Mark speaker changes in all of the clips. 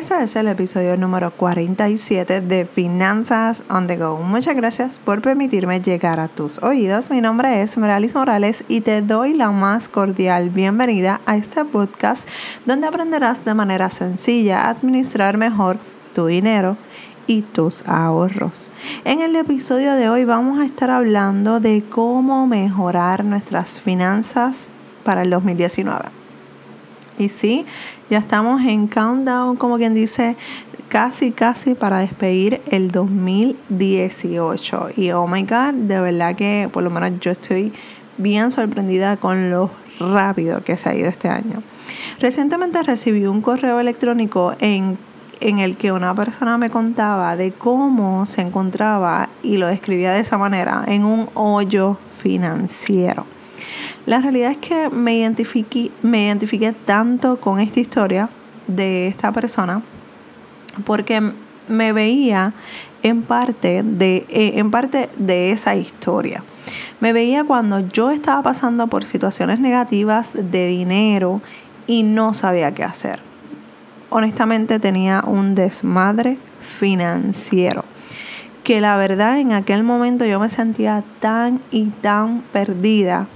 Speaker 1: Este es el episodio número 47 de Finanzas on the Go. Muchas gracias por permitirme llegar a tus oídos. Mi nombre es Meralis Morales y te doy la más cordial bienvenida a este podcast donde aprenderás de manera sencilla a administrar mejor tu dinero y tus ahorros. En el episodio de hoy vamos a estar hablando de cómo mejorar nuestras finanzas para el 2019. Y sí, ya estamos en countdown, como quien dice, casi, casi para despedir el 2018. Y oh my God, de verdad que por lo menos yo estoy bien sorprendida con lo rápido que se ha ido este año. Recientemente recibí un correo electrónico en, en el que una persona me contaba de cómo se encontraba y lo describía de esa manera en un hoyo financiero. La realidad es que me identifiqué, me identifiqué tanto con esta historia de esta persona porque me veía en parte de, eh, en parte de esa historia. Me veía cuando yo estaba pasando por situaciones negativas de dinero y no sabía qué hacer. Honestamente tenía un desmadre financiero que la verdad en aquel momento yo me sentía tan y tan perdida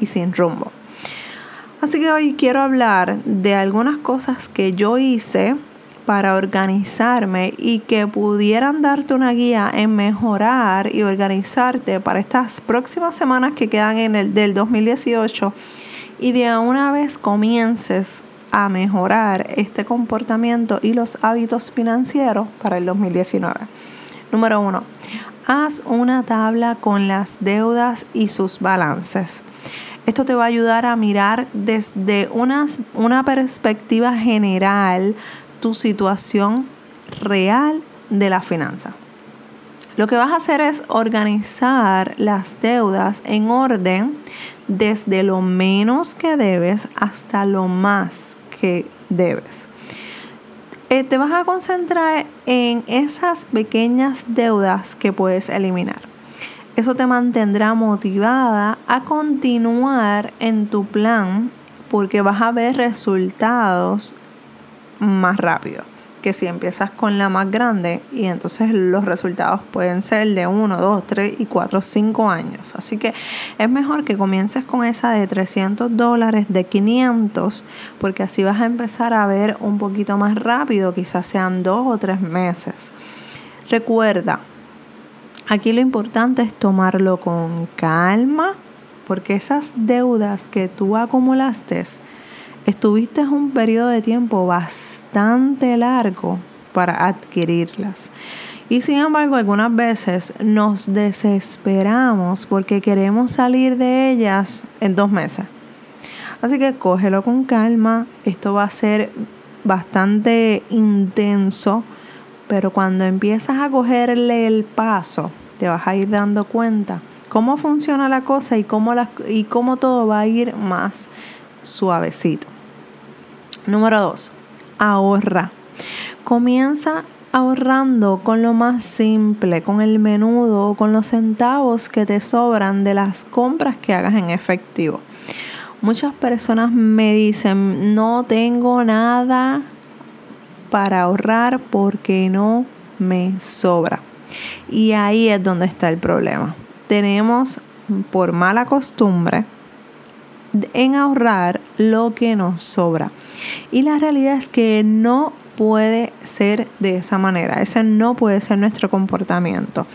Speaker 1: y sin rumbo. Así que hoy quiero hablar de algunas cosas que yo hice para organizarme y que pudieran darte una guía en mejorar y organizarte para estas próximas semanas que quedan en el del 2018 y de una vez comiences a mejorar este comportamiento y los hábitos financieros para el 2019. Número uno, haz una tabla con las deudas y sus balances. Esto te va a ayudar a mirar desde una, una perspectiva general tu situación real de la finanza. Lo que vas a hacer es organizar las deudas en orden desde lo menos que debes hasta lo más que debes. Eh, te vas a concentrar en esas pequeñas deudas que puedes eliminar. Eso te mantendrá motivada a continuar en tu plan porque vas a ver resultados más rápido que si empiezas con la más grande y entonces los resultados pueden ser de 1, 2, 3 y 4, 5 años. Así que es mejor que comiences con esa de 300 dólares, de 500, porque así vas a empezar a ver un poquito más rápido, quizás sean 2 o 3 meses. Recuerda, Aquí lo importante es tomarlo con calma, porque esas deudas que tú acumulaste, estuviste un periodo de tiempo bastante largo para adquirirlas. Y sin embargo, algunas veces nos desesperamos porque queremos salir de ellas en dos meses. Así que cógelo con calma. Esto va a ser bastante intenso, pero cuando empiezas a cogerle el paso, te vas a ir dando cuenta cómo funciona la cosa y cómo, y cómo todo va a ir más suavecito. Número dos, ahorra. Comienza ahorrando con lo más simple, con el menudo, con los centavos que te sobran de las compras que hagas en efectivo. Muchas personas me dicen, no tengo nada para ahorrar porque no me sobra. Y ahí es donde está el problema. Tenemos por mala costumbre en ahorrar lo que nos sobra. Y la realidad es que no puede ser de esa manera. Ese no puede ser nuestro comportamiento.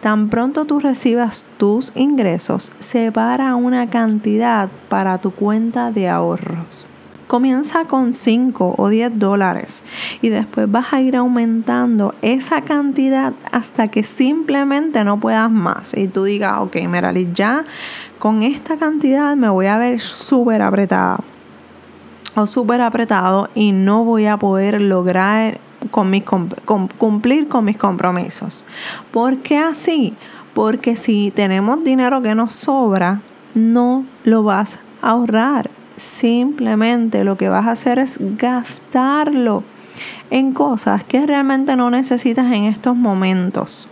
Speaker 1: Tan pronto tú recibas tus ingresos, separa una cantidad para tu cuenta de ahorros. Comienza con 5 o 10 dólares y después vas a ir aumentando esa cantidad hasta que simplemente no puedas más. Y tú digas, ok, Merali, ya con esta cantidad me voy a ver súper apretada o súper apretado y no voy a poder lograr con mis, cumplir con mis compromisos. ¿Por qué así? Porque si tenemos dinero que nos sobra, no lo vas a ahorrar simplemente lo que vas a hacer es gastarlo en cosas que realmente no necesitas en estos momentos.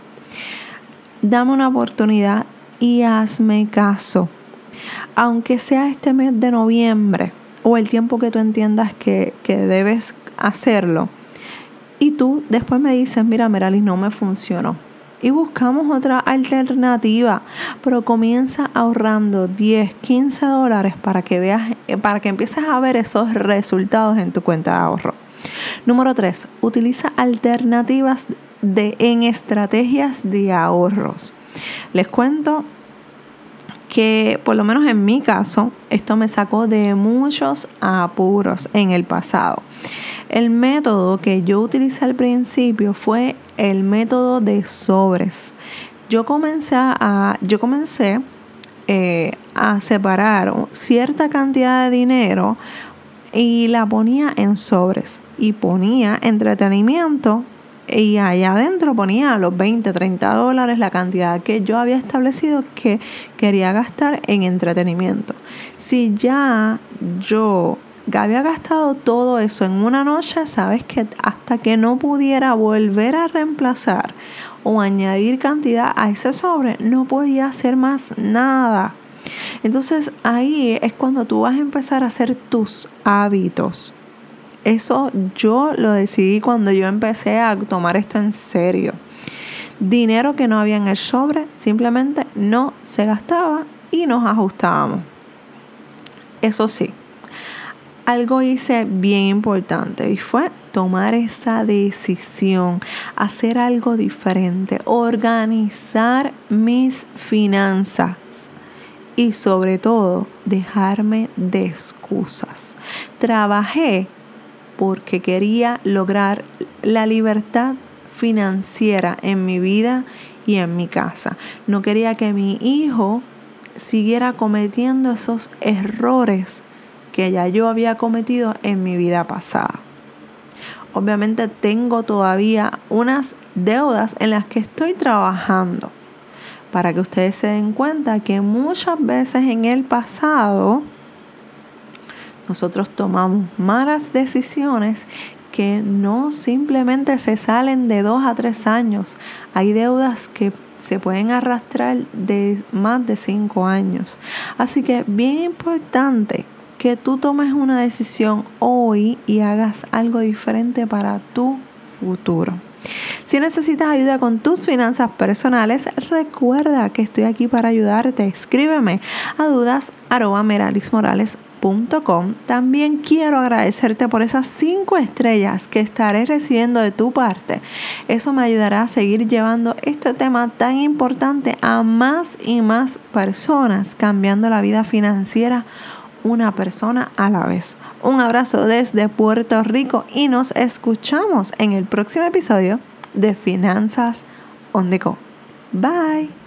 Speaker 1: Dame una oportunidad y hazme caso. Aunque sea este mes de noviembre o el tiempo que tú entiendas que, que debes hacerlo, Y tú después me dices, mira, Meralis, no me funcionó. Y buscamos otra alternativa, pero comienza ahorrando 10, 15 dólares para que veas, eh, para que empieces a ver esos resultados en tu cuenta de ahorro. Número 3. Utiliza alternativas de, en estrategias de ahorros. Les cuento que por lo menos en mi caso, esto me sacó de muchos apuros en el pasado. El método que yo utilicé al principio fue el método de sobres. Yo comencé a, yo comencé, eh, a separar cierta cantidad de dinero y la ponía en sobres y ponía entretenimiento y allá adentro ponía los 20, 30 dólares, la cantidad que yo había establecido que quería gastar en entretenimiento. Si ya yo había gastado todo eso en una noche, sabes que hasta que no pudiera volver a reemplazar o añadir cantidad a ese sobre, no podía hacer más nada. Entonces ahí es cuando tú vas a empezar a hacer tus hábitos. Eso yo lo decidí cuando yo empecé a tomar esto en serio. Dinero que no había en el sobre simplemente no se gastaba y nos ajustábamos. Eso sí, algo hice bien importante y fue tomar esa decisión, hacer algo diferente, organizar mis finanzas y sobre todo dejarme de excusas. Trabajé porque quería lograr la libertad financiera en mi vida y en mi casa. No quería que mi hijo siguiera cometiendo esos errores que ya yo había cometido en mi vida pasada. Obviamente tengo todavía unas deudas en las que estoy trabajando para que ustedes se den cuenta que muchas veces en el pasado nosotros tomamos malas decisiones que no simplemente se salen de dos a tres años. Hay deudas que se pueden arrastrar de más de cinco años. Así que bien importante que tú tomes una decisión hoy y hagas algo diferente para tu futuro. Si necesitas ayuda con tus finanzas personales, recuerda que estoy aquí para ayudarte. Escríbeme a dudas.meralismorales.com. También quiero agradecerte por esas cinco estrellas que estaré recibiendo de tu parte. Eso me ayudará a seguir llevando este tema tan importante a más y más personas, cambiando la vida financiera una persona a la vez. Un abrazo desde Puerto Rico y nos escuchamos en el próximo episodio de Finanzas on the Go. Bye.